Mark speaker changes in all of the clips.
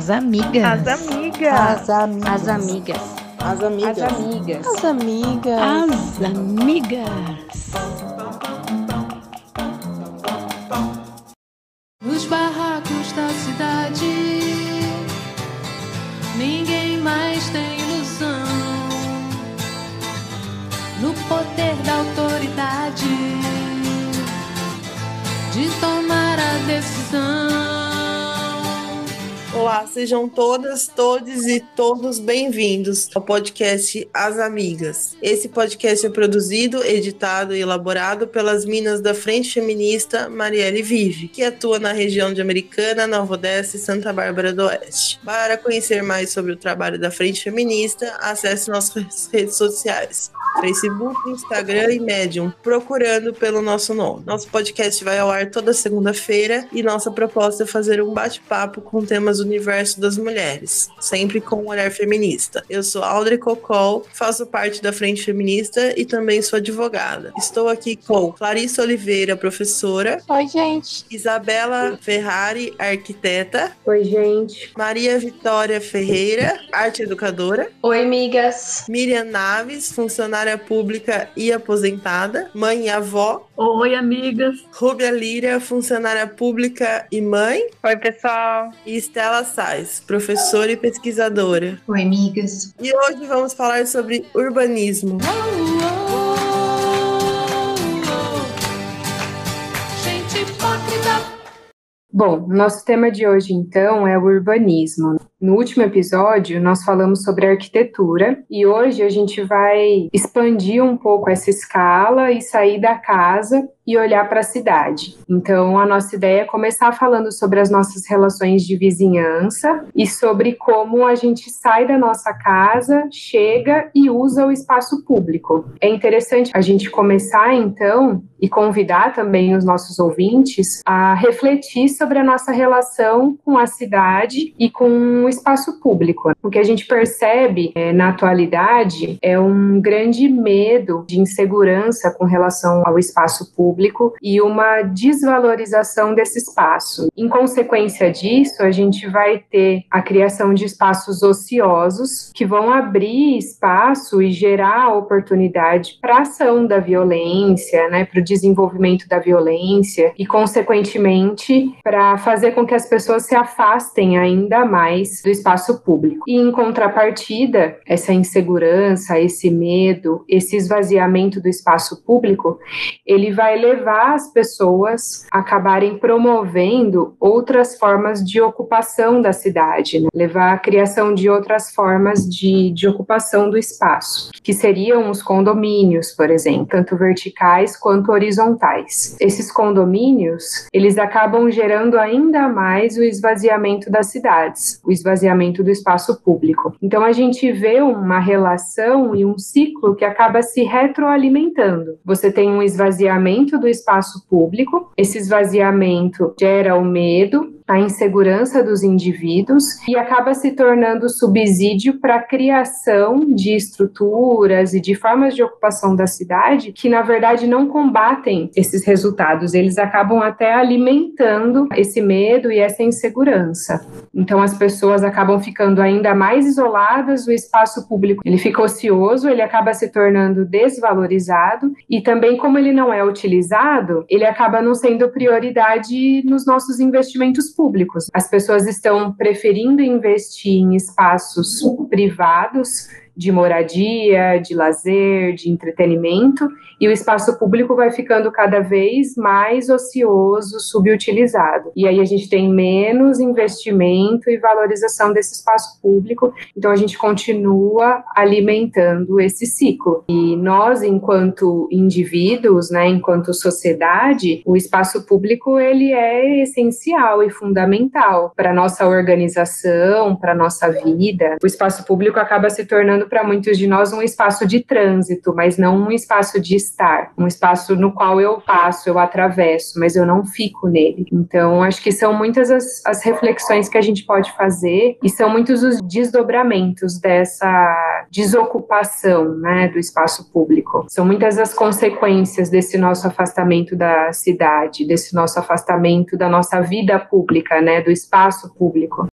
Speaker 1: As amigas.
Speaker 2: As amigas.
Speaker 3: As amigas.
Speaker 1: As amigas.
Speaker 3: As amigas.
Speaker 1: As amigas.
Speaker 3: As amigas.
Speaker 1: As amigas.
Speaker 4: Sejam todas, todos e todos bem-vindos ao podcast As Amigas. Esse podcast é produzido, editado e elaborado pelas minas da Frente Feminista Marielle Vive, que atua na região de Americana, Nova Odessa e Santa Bárbara do Oeste. Para conhecer mais sobre o trabalho da Frente Feminista, acesse nossas redes sociais. Facebook, Instagram e Medium, procurando pelo nosso nome. Nosso podcast vai ao ar toda segunda-feira e nossa proposta é fazer um bate-papo com temas do universo das mulheres, sempre com um olhar feminista. Eu sou Audrey Cocol, faço parte da Frente Feminista e também sou advogada. Estou aqui com Clarissa Oliveira, professora.
Speaker 3: Oi, gente.
Speaker 4: Isabela Ferrari, arquiteta.
Speaker 5: Oi, gente.
Speaker 4: Maria Vitória Ferreira, arte educadora.
Speaker 5: Oi, amigas.
Speaker 4: Miriam Naves, funcionária pública e aposentada, mãe e avó.
Speaker 2: Oi, amigas.
Speaker 4: Rúbia Lira, funcionária pública e mãe.
Speaker 2: Oi, pessoal.
Speaker 4: E Estela Sais, professora e pesquisadora.
Speaker 6: Oi, amigas.
Speaker 4: E hoje vamos falar sobre urbanismo.
Speaker 7: Gente
Speaker 5: Bom, nosso tema de hoje então é o urbanismo. No último episódio, nós falamos sobre arquitetura e hoje a gente vai expandir um pouco essa escala e sair da casa e olhar para a cidade. Então, a nossa ideia é começar falando sobre as nossas relações de vizinhança e sobre como a gente sai da nossa casa, chega e usa o espaço público. É interessante a gente começar então e convidar também os nossos ouvintes a refletir sobre a nossa relação com a cidade e com o espaço público. O que a gente percebe é, na atualidade é um grande medo de insegurança com relação ao espaço público e uma desvalorização desse espaço. Em consequência disso, a gente vai ter a criação de espaços ociosos que vão abrir espaço e gerar oportunidade para a ação da violência, né, para o desenvolvimento da violência e, consequentemente, para fazer com que as pessoas se afastem ainda mais do espaço público. E, em contrapartida, essa insegurança, esse medo, esse esvaziamento do espaço público, ele vai levar as pessoas a acabarem promovendo outras formas de ocupação da cidade, né? levar à criação de outras formas de, de ocupação do espaço, que seriam os condomínios, por exemplo, tanto verticais quanto horizontais. Esses condomínios, eles acabam gerando ainda mais o esvaziamento das cidades, o esvaziamento do espaço público. Então a gente vê uma relação e um ciclo que acaba se retroalimentando. Você tem um esvaziamento do espaço público, esse esvaziamento gera o medo, a insegurança dos indivíduos e acaba se tornando subsídio para a criação de estruturas e de formas de ocupação da cidade que, na verdade, não combatem esses resultados, eles acabam até alimentando esse medo e essa insegurança. Então, as pessoas acabam ficando ainda mais isoladas, o espaço público ele fica ocioso, ele acaba se tornando desvalorizado e também, como ele não é utilizado, ele acaba não sendo prioridade nos nossos investimentos públicos. As pessoas estão preferindo investir em espaços privados de moradia, de lazer, de entretenimento, e o espaço público vai ficando cada vez mais ocioso, subutilizado. E aí a gente tem menos investimento e valorização desse espaço público, então a gente continua alimentando esse ciclo. E nós, enquanto indivíduos, né, enquanto sociedade, o espaço público ele é essencial e fundamental para nossa organização, para nossa vida. O espaço público acaba se tornando para muitos de nós um espaço de trânsito, mas não um espaço de estar, um espaço no qual eu passo, eu atravesso, mas eu não fico nele. Então, acho que são muitas as, as reflexões que a gente pode fazer e são muitos os desdobramentos dessa desocupação, né, do espaço público. São muitas as consequências desse nosso afastamento da cidade, desse nosso afastamento da nossa vida pública, né, do espaço público.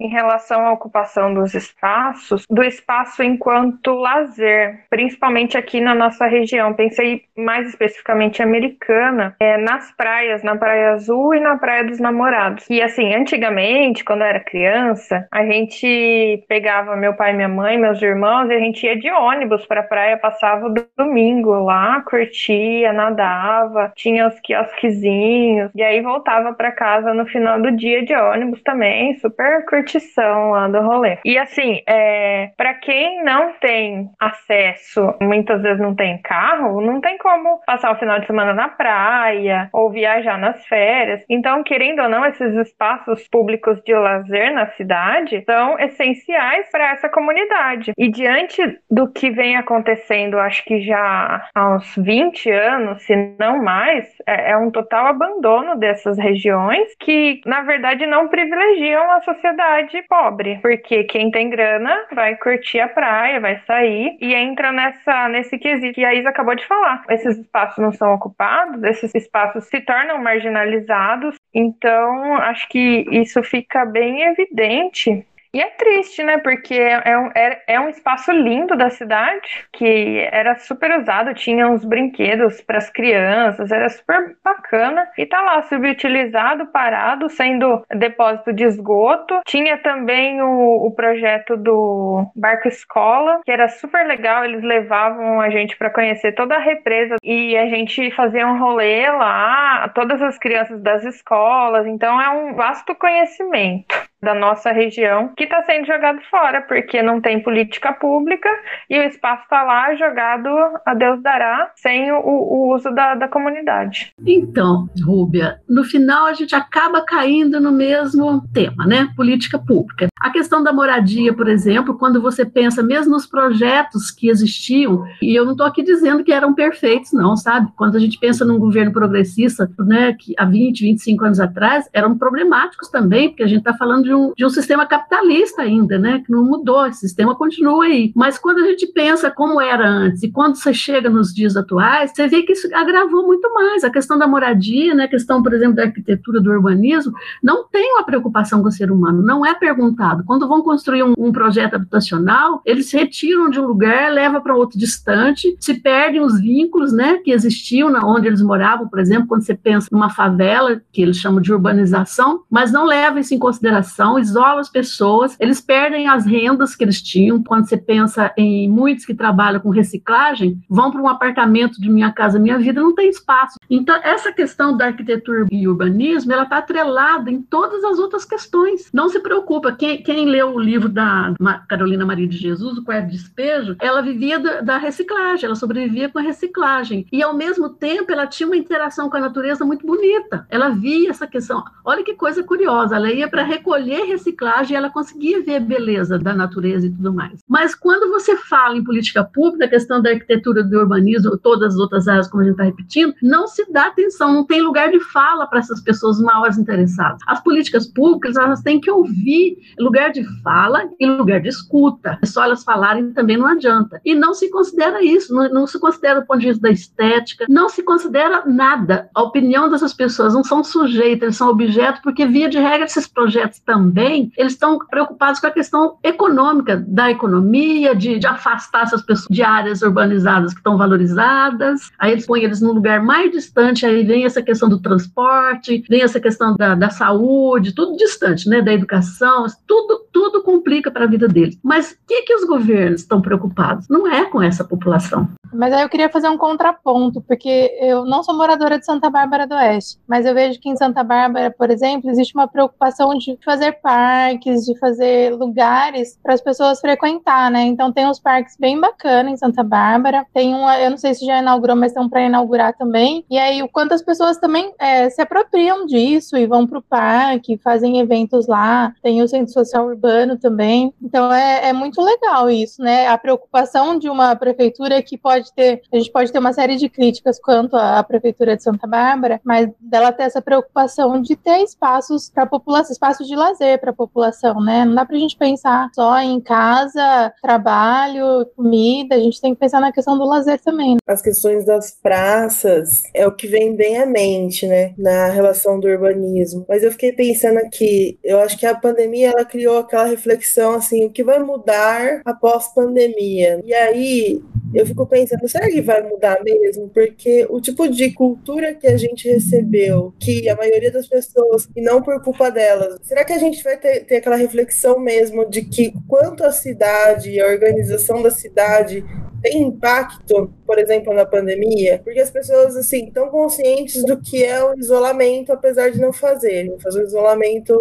Speaker 2: Em relação à ocupação dos espaços, do espaço enquanto lazer, principalmente aqui na nossa região. Pensei mais especificamente americana, é, nas praias, na Praia Azul e na Praia dos Namorados. E assim, antigamente, quando eu era criança, a gente pegava meu pai, minha mãe, meus irmãos e a gente ia de ônibus para a praia, passava o domingo lá, curtia, nadava, tinha os quiosquezinhos e aí voltava para casa no final do dia de ônibus também, super curtição lá do rolê. E assim, é, para quem não tem acesso, muitas vezes não tem carro, não tem como passar o final de semana na praia ou viajar nas férias. Então, querendo ou não, esses espaços públicos de lazer na cidade são essenciais para essa comunidade. E diante do que vem acontecendo, acho que já há uns 20 anos, se não mais, é, é um total abandono dessas regiões que, na verdade, não privilegiam a sociedade pobre, porque quem tem grana vai curtir a praia, vai sair e entra nessa nesse quesito que a Isa acabou de falar. Esses espaços não são ocupados, esses espaços se tornam marginalizados, então acho que isso fica bem evidente e é triste, né? Porque é um, é, é um espaço lindo da cidade que era super usado, tinha uns brinquedos para as crianças, era super bacana e tá lá subutilizado, parado, sendo depósito de esgoto. Tinha também o, o projeto do Barco Escola, que era super legal, eles levavam a gente para conhecer toda a represa e a gente fazia um rolê lá, todas as crianças das escolas, então é um vasto conhecimento da nossa região que está sendo jogado fora, porque não tem política pública e o espaço está lá jogado a Deus dará, sem o, o uso da, da, comunidade.
Speaker 6: Então, Rúbia, no final a gente acaba caindo no mesmo tema, né? Política pública. A questão da moradia, por exemplo, quando você pensa mesmo nos projetos que existiam, e eu não estou aqui dizendo que eram perfeitos, não, sabe? Quando a gente pensa num governo progressista, né, que há 20, 25 anos atrás, eram problemáticos também, porque a gente está falando de de um, de um sistema capitalista ainda, né? Que não mudou, esse sistema continua aí. Mas quando a gente pensa como era antes e quando você chega nos dias atuais, você vê que isso agravou muito mais. A questão da moradia, né? A questão, por exemplo, da arquitetura, do urbanismo, não tem uma preocupação com o ser humano, não é perguntado. Quando vão construir um, um projeto habitacional, eles se retiram de um lugar, levam para outro distante, se perdem os vínculos, né? Que existiam na onde eles moravam, por exemplo, quando você pensa numa favela, que eles chamam de urbanização, mas não leva isso em consideração isola as pessoas, eles perdem as rendas que eles tinham. Quando você pensa em muitos que trabalham com reciclagem, vão para um apartamento de Minha Casa Minha Vida, não tem espaço. Então, essa questão da arquitetura e urbanismo, ela está atrelada em todas as outras questões. Não se preocupa, quem, quem leu o livro da Carolina Maria de Jesus, O Quarto Despejo, ela vivia da, da reciclagem, ela sobrevivia com a reciclagem. E, ao mesmo tempo, ela tinha uma interação com a natureza muito bonita. Ela via essa questão. Olha que coisa curiosa, ela ia para recolher escolher reciclagem, ela conseguia ver a beleza da natureza e tudo mais. Mas quando você fala em política pública, a questão da arquitetura, do urbanismo, todas as outras áreas, como a gente está repetindo, não se dá atenção, não tem lugar de fala para essas pessoas mal interessadas. As políticas públicas, elas têm que ouvir lugar de fala e lugar de escuta. É só elas falarem também não adianta. E não se considera isso, não, não se considera o ponto de vista da estética, não se considera nada. A opinião dessas pessoas não são sujeitas, eles são objetos, porque via de regra esses projetos também também, eles estão preocupados com a questão econômica, da economia, de, de afastar essas pessoas de áreas urbanizadas que estão valorizadas, aí eles põem eles num lugar mais distante, aí vem essa questão do transporte, vem essa questão da, da saúde, tudo distante, né, da educação, tudo, tudo complica para a vida deles. Mas o que, que os governos estão preocupados? Não é com essa população.
Speaker 8: Mas aí eu queria fazer um contraponto, porque eu não sou moradora de Santa Bárbara do Oeste, mas eu vejo que em Santa Bárbara, por exemplo, existe uma preocupação de fazer parques, de fazer lugares para as pessoas frequentar, né? Então tem uns parques bem bacanas em Santa Bárbara, tem um, eu não sei se já inaugurou, mas um para inaugurar também. E aí o quanto as pessoas também é, se apropriam disso e vão para o parque, fazem eventos lá, tem o centro social urbano também. Então é, é muito legal isso, né? A preocupação de uma prefeitura que pode ter, a gente pode ter uma série de críticas quanto à prefeitura de Santa Bárbara, mas dela ter essa preocupação de ter espaços para a população, espaços de lazer para a população, né? Não dá para a gente pensar só em casa, trabalho, comida, a gente tem que pensar na questão do lazer também.
Speaker 4: As questões das praças é o que vem bem à mente, né, na relação do urbanismo. Mas eu fiquei pensando aqui, eu acho que a pandemia ela criou aquela reflexão assim, o que vai mudar após pandemia? E aí eu fico pensando, será que vai mudar mesmo? Porque o tipo de cultura que a gente recebeu, que a maioria das pessoas, e não por culpa delas, será que a gente vai ter, ter aquela reflexão mesmo de que quanto a cidade e a organização da cidade tem impacto, por exemplo, na pandemia? Porque as pessoas, assim, estão conscientes do que é o isolamento, apesar de não fazerem. Fazer o isolamento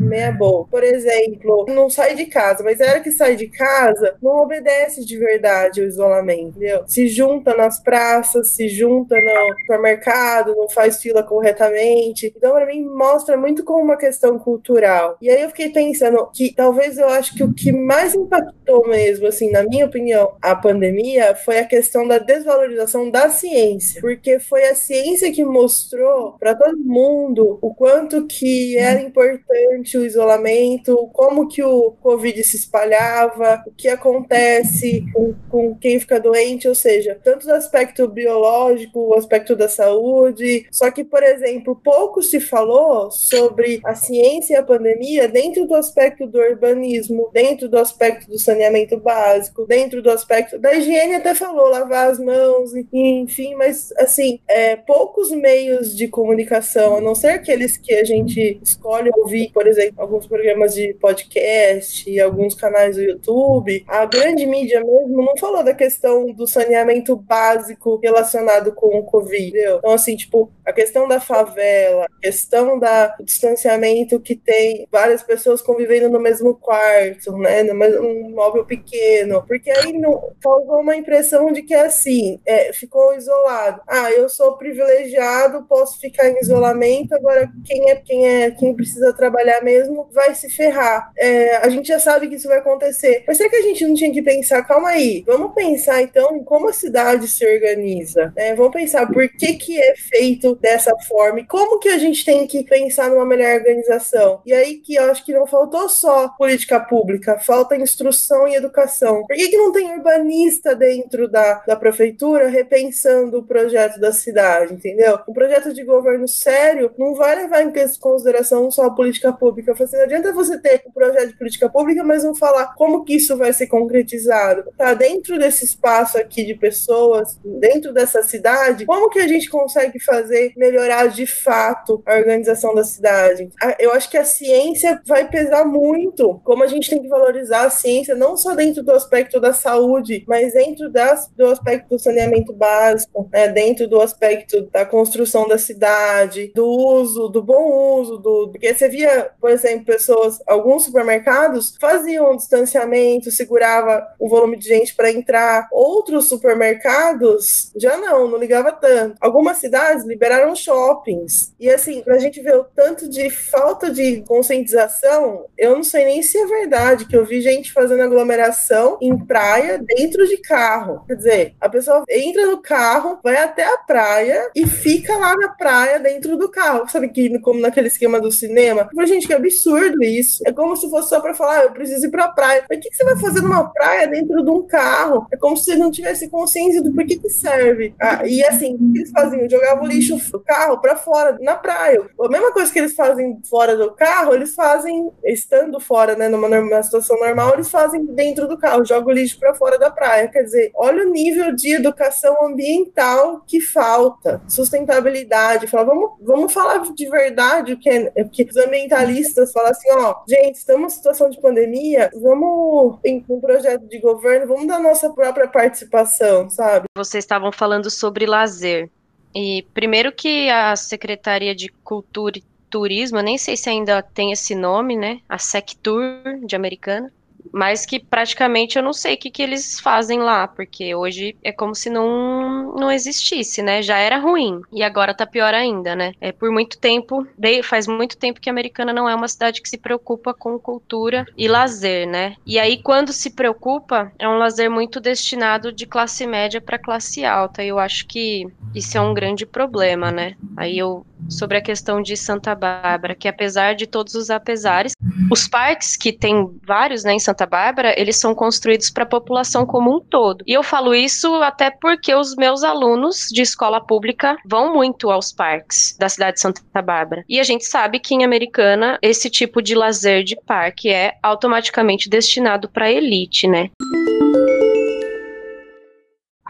Speaker 4: meia boa. Por exemplo, não sai de casa, mas era que sai de casa, não obedece de verdade o isolamento, entendeu? Se junta nas praças, se junta no supermercado, não faz fila corretamente. Então, para mim, mostra muito como uma questão cultural. E aí eu fiquei pensando que talvez eu acho que o que mais impactou mesmo, assim, na minha opinião, a pandemia foi a questão da desvalorização da ciência, porque foi a ciência que mostrou para todo mundo o quanto que era importante o isolamento, como que o Covid se espalhava, o que acontece com, com quem fica doente, ou seja, tanto o aspecto biológico, o aspecto da saúde, só que, por exemplo, pouco se falou sobre a ciência e a pandemia dentro do aspecto do urbanismo, dentro do aspecto do saneamento básico, dentro do aspecto da higiene até falou, lavar as mãos, enfim, mas assim, é, poucos meios de comunicação, a não ser aqueles que a gente escolhe ouvir, por exemplo, alguns programas de podcast e alguns canais do YouTube, a grande mídia mesmo não falou da questão do saneamento básico relacionado com o Covid. Entendeu? Então, assim, tipo, a questão da favela, a questão da, do distanciamento que tem várias pessoas convivendo no mesmo quarto, né? No mesmo um móvel pequeno. Porque aí não, causou uma impressão de que assim, é, ficou isolado. Ah, eu sou privilegiado, posso ficar em isolamento, agora quem é quem é quem precisa trabalhar mesmo vai se ferrar. É, a gente já sabe que isso vai acontecer. Mas será que a gente não tinha que pensar, calma aí, vamos pensar então em como a cidade se organiza, né? Vamos pensar por que que é feito dessa forma e como que a gente tem que pensar numa melhor organização. E aí que eu acho que não faltou só política pública, falta instrução e educação. Por que que não tem urbanista dentro da, da prefeitura repensando o projeto da cidade, entendeu? Um projeto de governo sério não vai levar em consideração só a política pública. Assim, não adianta você ter um projeto de política pública, mas não falar como que isso vai ser concretizado. Tá dentro desse espaço aqui de pessoas, dentro dessa cidade, como que a gente consegue fazer melhorar de fato a organização da cidade? Eu acho que a ciência vai pesar muito, como a gente tem que valorizar a ciência, não só dentro do aspecto da saúde, mas dentro das, do aspecto do saneamento básico, né, dentro do aspecto da construção da cidade, do uso, do bom uso, do porque você via, por exemplo, pessoas, alguns supermercados faziam um distanciamento, segurava o volume de gente para entrar. Outros supermercados já não, não ligava tanto. Algumas cidades liberaram shoppings. E assim, pra gente ver o tanto de falta de conscientização, eu não sei nem se é verdade que eu vi gente fazendo aglomeração em praia dentro de carro. Quer dizer, a pessoa entra no carro, vai até a praia e fica lá na praia dentro do carro. Sabe que como naquele esquema do cinema? Eu falei, gente, que absurdo isso. É como se fosse só para falar, ah, eu preciso ir pra praia. Mas o que, que, você vai fazer numa praia dentro de um carro? É como se você não tivesse consciência do porquê que serve. Ah, e assim, o que eles faziam? Jogavam o lixo do carro para fora, na praia. A mesma coisa que eles fazem fora do carro, eles fazem, estando fora, né, numa, numa situação normal, eles fazem dentro do carro, jogam o lixo para fora da praia. Quer dizer, olha o nível de educação ambiental que falta, sustentabilidade. Fala, vamos, vamos falar de verdade o que é, que os ambientalistas falam assim, ó, gente, estamos em situação de pandemia, vamos em um projeto de governo, vamos dar nossa própria participação, sabe?
Speaker 9: Vocês estavam falando sobre lazer. E primeiro que a Secretaria de Cultura e Turismo, nem sei se ainda tem esse nome, né? A Sectur de Americana. Mas que praticamente eu não sei o que, que eles fazem lá, porque hoje é como se não, não existisse, né? Já era ruim e agora tá pior ainda, né? É por muito tempo, faz muito tempo que a Americana não é uma cidade que se preocupa com cultura e lazer, né? E aí quando se preocupa, é um lazer muito destinado de classe média para classe alta. E eu acho que isso é um grande problema, né? Aí eu sobre a questão de Santa Bárbara, que apesar de todos os apesares, os parques que tem vários, né, em Santa Bárbara, eles são construídos para a população como um todo. E eu falo isso até porque os meus alunos de escola pública vão muito aos parques da cidade de Santa Bárbara. E a gente sabe que em Americana esse tipo de lazer de parque é automaticamente destinado para elite, né?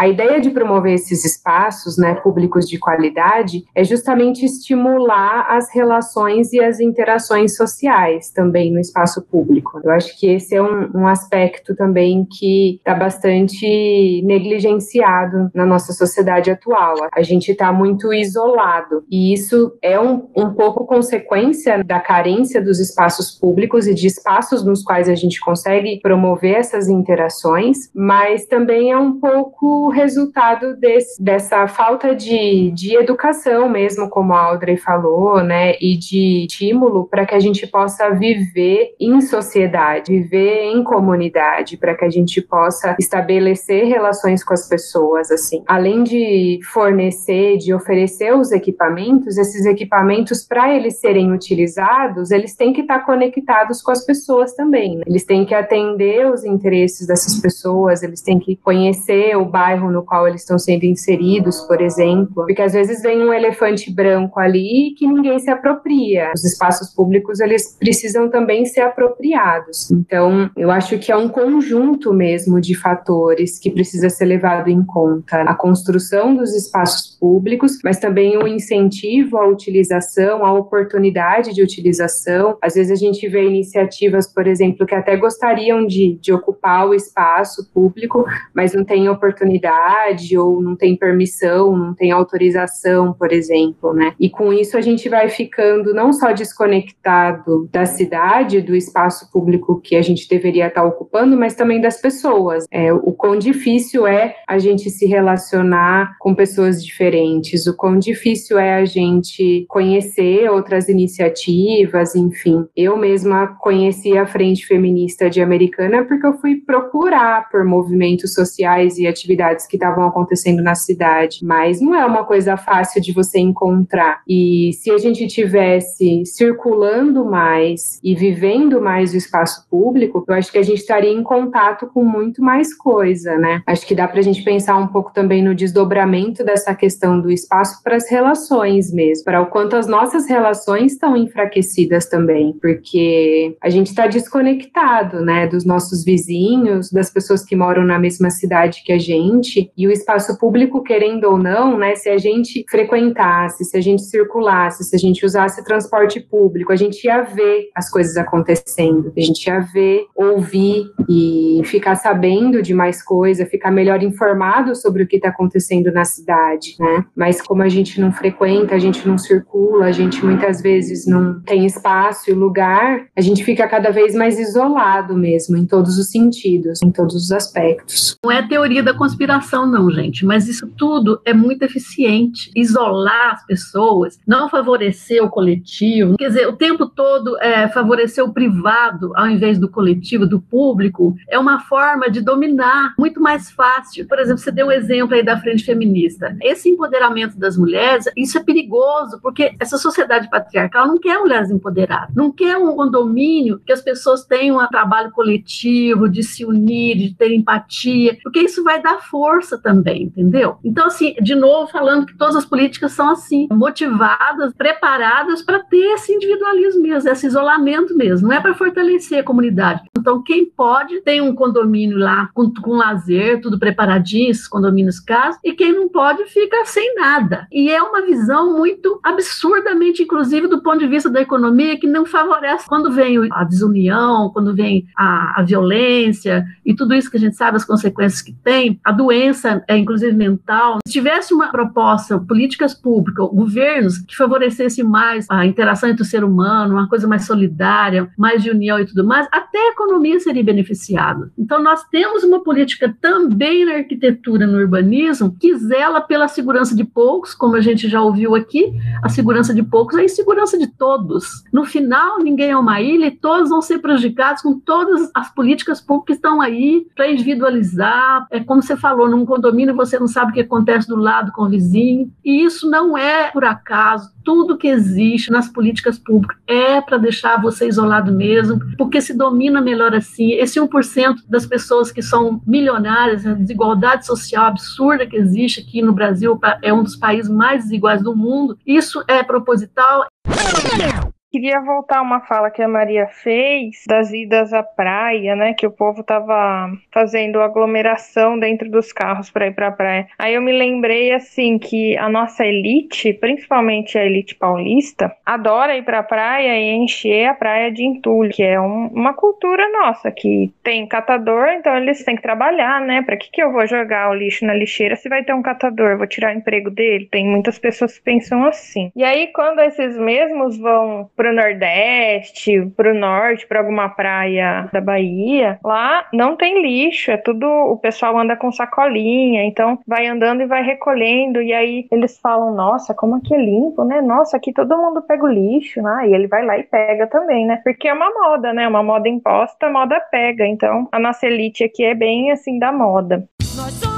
Speaker 5: A ideia de promover esses espaços né, públicos de qualidade é justamente estimular as relações e as interações sociais também no espaço público. Eu acho que esse é um, um aspecto também que está bastante negligenciado na nossa sociedade atual. A gente está muito isolado e isso é um, um pouco consequência da carência dos espaços públicos e de espaços nos quais a gente consegue promover essas interações, mas também é um pouco resultado desse, dessa falta de, de educação mesmo, como a Audrey falou, né, e de estímulo para que a gente possa viver em sociedade, viver em comunidade, para que a gente possa estabelecer relações com as pessoas, assim. Além de fornecer, de oferecer os equipamentos, esses equipamentos, para eles serem utilizados, eles têm que estar conectados com as pessoas também. Né? Eles têm que atender os interesses dessas pessoas, eles têm que conhecer o bairro bairro no qual eles estão sendo inseridos, por exemplo, porque às vezes vem um elefante branco ali que ninguém se apropria. Os espaços públicos eles precisam também ser apropriados. Então, eu acho que é um conjunto mesmo de fatores que precisa ser levado em conta. A construção dos espaços públicos, mas também o incentivo à utilização, a oportunidade de utilização. Às vezes a gente vê iniciativas, por exemplo, que até gostariam de, de ocupar o espaço público, mas não tem oportunidade ou não tem permissão, não tem autorização, por exemplo, né? E com isso a gente vai ficando não só desconectado da cidade, do espaço público que a gente deveria estar ocupando, mas também das pessoas. É, o quão difícil é a gente se relacionar com pessoas diferentes, o quão difícil é a gente conhecer outras iniciativas, enfim. Eu mesma conheci a Frente Feminista de Americana porque eu fui procurar por movimentos sociais e atividades que estavam acontecendo na cidade, mas não é uma coisa fácil de você encontrar. E se a gente tivesse circulando mais e vivendo mais o espaço público, eu acho que a gente estaria em contato com muito mais coisa, né? Acho que dá para a gente pensar um pouco também no desdobramento dessa questão do espaço para as relações mesmo, para o quanto as nossas relações estão enfraquecidas também, porque a gente está desconectado, né, dos nossos vizinhos, das pessoas que moram na mesma cidade que a gente gente e o espaço público, querendo ou não, né, se a gente frequentasse, se a gente circulasse, se a gente usasse transporte público, a gente ia ver as coisas acontecendo, a gente ia ver, ouvir e ficar sabendo de mais coisa, ficar melhor informado sobre o que está acontecendo na cidade, né? Mas como a gente não frequenta, a gente não circula, a gente muitas vezes não tem espaço e lugar, a gente fica cada vez mais isolado mesmo, em todos os sentidos, em todos os aspectos.
Speaker 6: Não é teoria da conspiração conspiração, não, gente, mas isso tudo é muito eficiente. Isolar as pessoas, não favorecer o coletivo, quer dizer, o tempo todo é, favorecer o privado ao invés do coletivo, do público, é uma forma de dominar muito mais fácil. Por exemplo, você deu um exemplo aí da frente feminista. Esse empoderamento das mulheres, isso é perigoso, porque essa sociedade patriarcal não quer mulheres empoderadas, não quer um condomínio que as pessoas tenham um trabalho coletivo, de se unir, de ter empatia, porque isso vai dar força também, entendeu? Então, assim, de novo, falando que todas as políticas são assim, motivadas, preparadas para ter esse individualismo mesmo, esse isolamento mesmo, não é para fortalecer a comunidade. Então, quem pode tem um condomínio lá com, com lazer, tudo preparadinho, esses condomínios casos, e quem não pode fica sem nada. E é uma visão muito absurdamente, inclusive, do ponto de vista da economia, que não favorece quando vem a desunião, quando vem a, a violência e tudo isso que a gente sabe, as consequências que tem, a doença, é, inclusive mental, se tivesse uma proposta, políticas públicas, governos que favorecesse mais a interação entre o ser humano, uma coisa mais solidária, mais de união e tudo mais, até a economia seria beneficiada. Então, nós temos uma política também na arquitetura, no urbanismo, que zela pela segurança de poucos, como a gente já ouviu aqui, a segurança de poucos é a insegurança de todos. No final, ninguém é uma ilha e todos vão ser prejudicados com todas as políticas públicas que estão aí para individualizar. É como você falou, num condomínio você não sabe o que acontece do lado com o vizinho. E isso não é por acaso. Tudo que existe nas políticas públicas é para deixar você isolado mesmo, porque se domina melhor assim. Esse 1% das pessoas que são milionárias, a desigualdade social absurda que existe aqui no Brasil, é um dos países mais desiguais do mundo. Isso é proposital.
Speaker 2: Queria voltar a uma fala que a Maria fez das idas à praia, né? Que o povo tava fazendo aglomeração dentro dos carros para ir para a praia. Aí eu me lembrei assim que a nossa elite, principalmente a elite paulista, adora ir para a praia e encher a praia de entulho, que é um, uma cultura nossa que tem catador, então eles têm que trabalhar, né? Para que que eu vou jogar o lixo na lixeira se vai ter um catador? Vou tirar o emprego dele? Tem muitas pessoas que pensam assim. E aí quando esses mesmos vão pro Nordeste, pro Norte, para alguma praia da Bahia, lá não tem lixo, é tudo. O pessoal anda com sacolinha, então vai andando e vai recolhendo, e aí eles falam: Nossa, como aqui é limpo, né? Nossa, aqui todo mundo pega o lixo, né? E ele vai lá e pega também, né? Porque é uma moda, né? Uma moda imposta, moda pega. Então a nossa elite aqui é bem assim da moda.
Speaker 7: Nós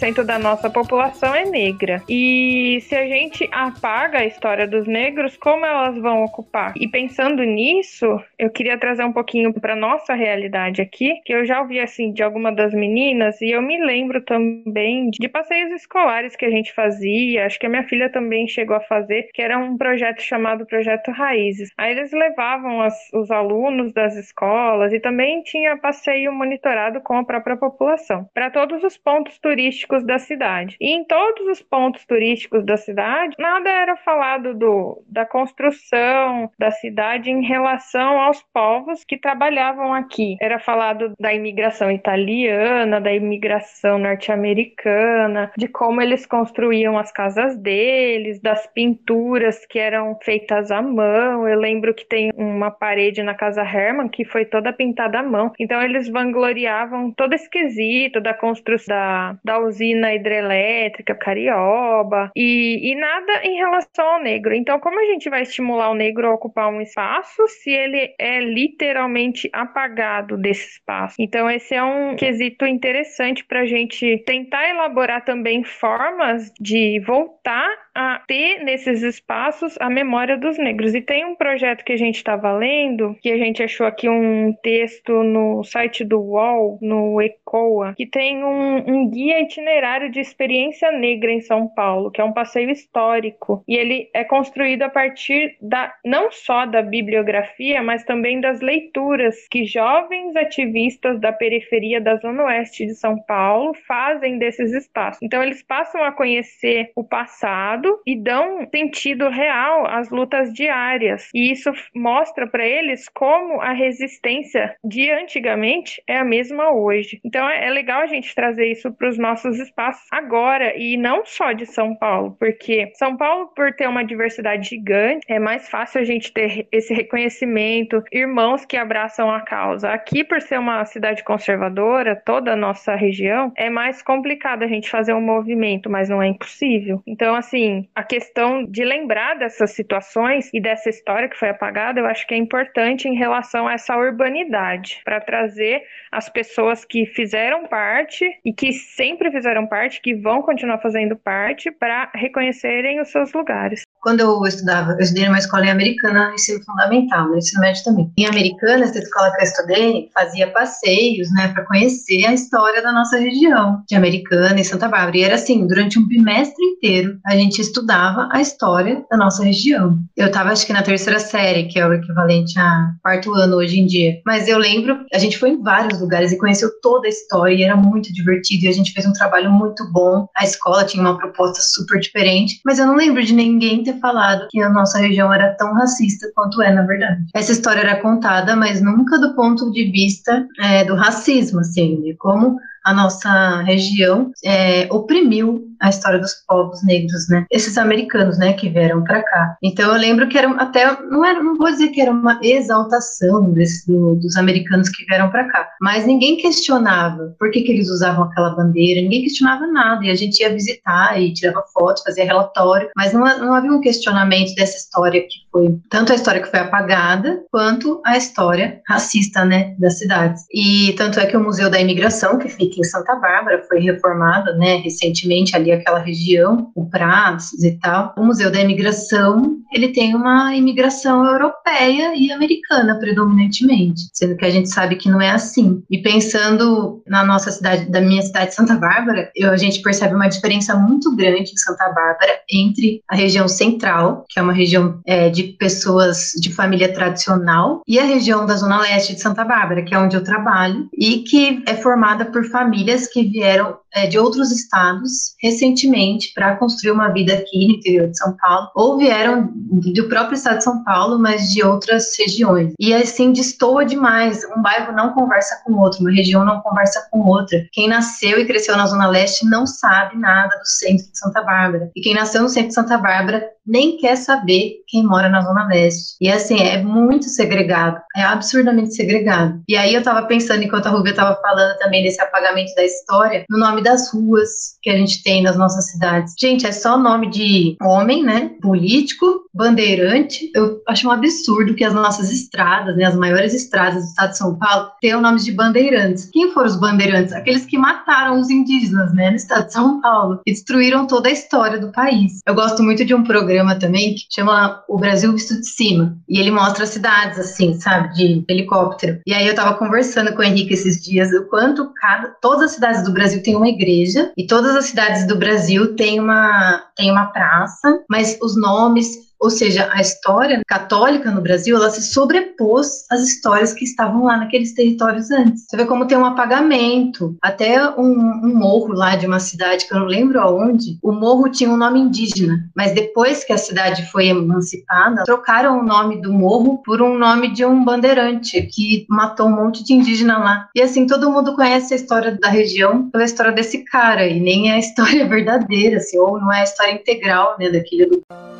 Speaker 2: 60% da nossa população é negra. E se a gente apaga a história dos negros, como elas vão ocupar? E pensando nisso, eu queria trazer um pouquinho para nossa realidade aqui, que eu já ouvi assim de alguma das meninas e eu me lembro também de passeios escolares que a gente fazia, acho que a minha filha também chegou a fazer, que era um projeto chamado Projeto Raízes. Aí eles levavam as, os alunos das escolas e também tinha passeio monitorado com a própria população, para todos os pontos turísticos da cidade. E em todos os pontos turísticos da cidade, nada era falado do, da construção da cidade em relação aos povos que trabalhavam aqui. Era falado da imigração italiana, da imigração norte-americana, de como eles construíam as casas deles, das pinturas que eram feitas à mão. Eu lembro que tem uma parede na casa Herman que foi toda pintada à mão. Então eles vangloriavam todo esse quesito da construção da, da usina hidrelétrica Carioba e, e nada em relação ao negro. Então, como a gente vai estimular o negro a ocupar um espaço se ele é literalmente apagado desse espaço? Então, esse é um quesito interessante para a gente tentar elaborar também formas de voltar a ter nesses espaços a memória dos negros. E tem um projeto que a gente estava lendo, que a gente achou aqui um texto no site do UOL, no ECOA, que tem um, um guia itinerário de experiência negra em São Paulo, que é um passeio histórico. E ele é construído a partir da não só da bibliografia, mas também das leituras que jovens ativistas da periferia da Zona Oeste de São Paulo fazem desses espaços. Então eles passam a conhecer o passado e dão sentido real às lutas diárias. E isso mostra para eles como a resistência de antigamente é a mesma hoje. Então é é legal a gente trazer isso para os nossos espaços agora e não só de São Paulo, porque São Paulo, por ter uma diversidade gigante, é mais fácil a gente ter esse reconhecimento, irmãos que abraçam a causa. Aqui, por ser uma cidade conservadora, toda a nossa região, é mais complicado a gente fazer um movimento, mas não é impossível. Então, assim, a questão de lembrar dessas situações e dessa história que foi apagada, eu acho que é importante em relação a essa urbanidade, para trazer as pessoas que fizeram parte e que sempre fizeram parte, que vão continuar fazendo parte, para reconhecerem os seus lugares.
Speaker 10: Quando eu estudava, eu estudei numa escola em americana no ensino fundamental, no ensino médio também. Em americana, essa escola que eu estudei fazia passeios, né, para conhecer a história da nossa região, de Americana e Santa Bárbara. E era assim, durante um bimestre inteiro, a gente estudava a história da nossa região. Eu estava, acho que na terceira série, que é o equivalente a quarto ano hoje em dia. Mas eu lembro, a gente foi em vários lugares e conheceu toda a história e era muito divertido. E a gente fez um trabalho muito bom. A escola tinha uma proposta super diferente, mas eu não lembro de ninguém ter falado que a nossa região era tão racista quanto é, na verdade. Essa história era contada, mas nunca do ponto de vista é, do racismo, assim, de como a nossa região é, oprimiu a história dos povos negros, né? Esses americanos, né, que vieram para cá. Então eu lembro que era até não era, não vou dizer que era uma exaltação desse, do, dos americanos que vieram para cá, mas ninguém questionava por que, que eles usavam aquela bandeira, ninguém questionava nada e a gente ia visitar e tirava fotos, fazia relatório, mas não, não havia um questionamento dessa história que foi tanto a história que foi apagada quanto a história racista, né, das cidades. E tanto é que o Museu da Imigração que fica em Santa Bárbara foi reformado, né, recentemente ali aquela região, o Prados e tal. O Museu da Imigração, ele tem uma imigração europeia e americana predominantemente, sendo que a gente sabe que não é assim. E pensando na nossa cidade, da minha cidade, Santa Bárbara, eu, a gente percebe uma diferença muito grande em Santa Bárbara entre a região central, que é uma região é, de pessoas de família tradicional, e a região da zona leste de Santa Bárbara, que é onde eu trabalho, e que é formada por famílias que vieram é, de outros estados recentemente para construir uma vida aqui no interior de São Paulo, ou vieram do próprio estado de São Paulo, mas de outras regiões. E assim destoa demais. Um bairro não conversa com o outro, uma região não conversa com outra. Quem nasceu e cresceu na Zona Leste não sabe nada do centro de Santa Bárbara. E quem nasceu no centro de Santa Bárbara nem quer saber quem mora na Zona Leste. E assim, é muito segregado, é absurdamente segregado. E aí eu tava pensando, enquanto a Rubia tava falando também desse apagamento da história, no nome das ruas que a gente tem nas nossas cidades. Gente, é só nome de homem, né? Político, bandeirante. Eu acho um absurdo que as nossas estradas, né, as maiores estradas do estado de São Paulo, tenham nomes de bandeirantes. Quem foram os bandeirantes? Aqueles que mataram os indígenas, né, no estado de São Paulo, e destruíram toda a história do país. Eu gosto muito de um programa também que chama O Brasil Visto de Cima, e ele mostra cidades, assim, sabe, de helicóptero. E aí eu tava conversando com o Henrique esses dias o quanto cada, todas as cidades do Brasil têm uma igreja, e todas as cidades do Brasil têm uma, têm uma praça, mas os nomes ou seja, a história católica no Brasil, ela se sobrepôs às histórias que estavam lá naqueles territórios antes. Você vê como tem um apagamento. Até um, um morro lá de uma cidade, que eu não lembro aonde, o morro tinha um nome indígena, mas depois que a cidade foi emancipada, trocaram o nome do morro por um nome de um bandeirante que matou um monte de indígena lá. E assim, todo mundo conhece a história da região pela história desse cara, e nem é a história verdadeira, assim, ou não é a história integral, né, daquele lugar.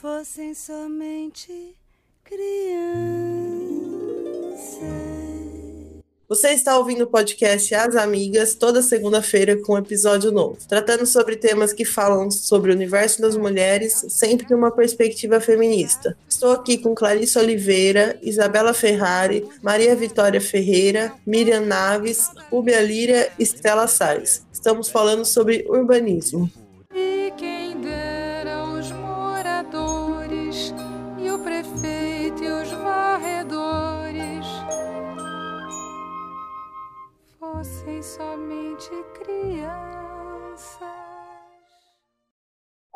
Speaker 7: Fossem somente crianças.
Speaker 4: Você está ouvindo o podcast As Amigas toda segunda-feira com um episódio novo, tratando sobre temas que falam sobre o universo das mulheres, sempre de uma perspectiva feminista. Estou aqui com Clarice Oliveira, Isabela Ferrari, Maria Vitória Ferreira, Miriam Naves, Rubia Líria e Stella Salles. Estamos falando sobre urbanismo.
Speaker 7: Somente crianças.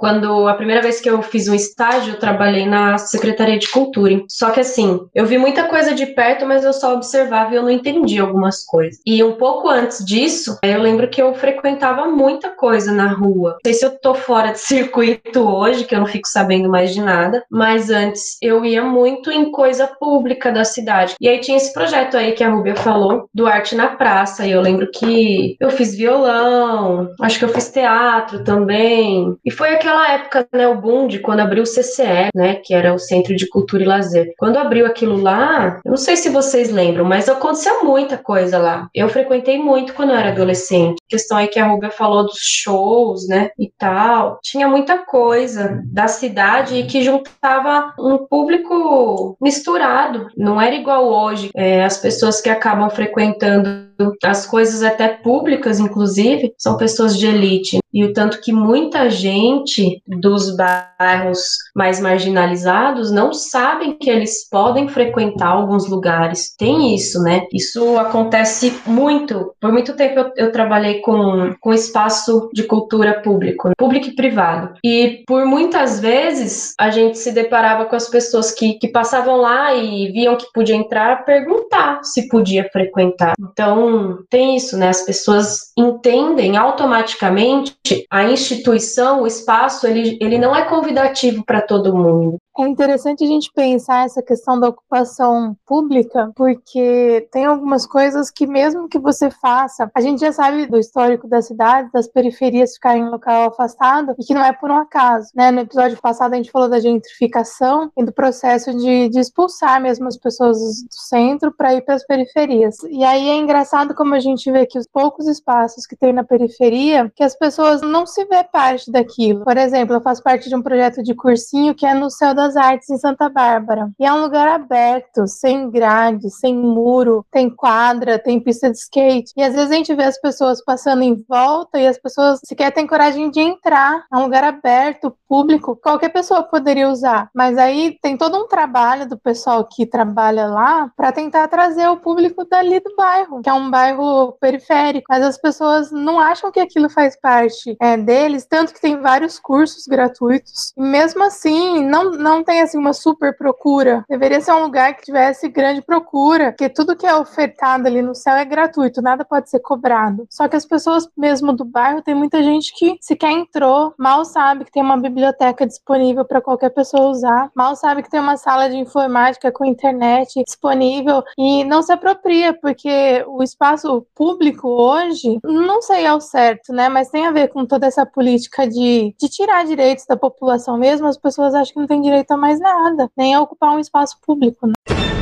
Speaker 9: Quando a primeira vez que eu fiz um estágio, eu trabalhei na Secretaria de Cultura. Só que assim, eu vi muita coisa de perto, mas eu só observava e eu não entendi algumas coisas. E um pouco antes disso, eu lembro que eu frequentava muita coisa na rua. Não sei se eu tô fora de circuito hoje, que eu não fico sabendo mais de nada, mas antes eu ia muito em coisa pública da cidade. E aí tinha esse projeto aí que a Rubia falou, do Arte na Praça. E eu lembro que eu fiz violão, acho que eu fiz teatro também. E foi aquela
Speaker 11: aquela época, né, o boom de quando abriu o CCE, né, que era o Centro de Cultura e Lazer. Quando abriu aquilo lá, eu não sei se vocês lembram, mas aconteceu muita coisa lá. Eu frequentei muito quando eu era adolescente. A questão aí que a Rubia falou dos shows, né, e tal. Tinha muita coisa da cidade que juntava um público misturado. Não era igual hoje. É, as pessoas que acabam frequentando as coisas até públicas, inclusive, são pessoas de elite. E o tanto que muita gente dos bairros mais marginalizados não sabem que eles podem frequentar alguns lugares. Tem isso, né? Isso acontece muito. Por muito tempo eu, eu trabalhei com, com espaço de cultura público, público e privado. E por muitas vezes a gente se deparava com as pessoas que, que passavam lá e viam que podia entrar, perguntar se podia frequentar. Então, tem isso, né? As pessoas entendem automaticamente a instituição, o espaço, ele, ele não é convidativo para todo mundo.
Speaker 8: É interessante a gente pensar essa questão da ocupação pública, porque tem algumas coisas que, mesmo que você faça, a gente já sabe do histórico da cidade, das periferias ficarem em local afastado, e que não é por um acaso. Né? No episódio passado, a gente falou da gentrificação e do processo de, de expulsar mesmo as pessoas do centro para ir para as periferias. E aí é engraçado como a gente vê que os poucos espaços que tem na periferia, que as pessoas não se vê parte daquilo. Por exemplo, eu faço parte de um projeto de cursinho que é no Céu das Artes em Santa Bárbara. E é um lugar aberto, sem grade, sem muro, tem quadra, tem pista de skate. E às vezes a gente vê as pessoas passando em volta e as pessoas sequer têm coragem de entrar. É um lugar aberto, público, qualquer pessoa poderia usar. Mas aí tem todo um trabalho do pessoal que trabalha lá para tentar trazer o público dali do bairro, que é um bairro periférico. Mas as pessoas não acham que aquilo faz parte é, deles, tanto que tem vários cursos gratuitos. E mesmo assim, não, não não tem assim uma super procura. Deveria ser um lugar que tivesse grande procura, porque tudo que é ofertado ali no céu é gratuito, nada pode ser cobrado. Só que as pessoas mesmo do bairro tem muita gente que sequer entrou, mal sabe que tem uma biblioteca disponível para qualquer pessoa usar, mal sabe que tem uma sala de informática com internet disponível e não se apropria, porque o espaço público hoje, não sei ao certo, né, mas tem a ver com toda essa política de, de tirar direitos da população mesmo, as pessoas acham que não tem direito direito a mais nada, nem a ocupar um espaço público. Né?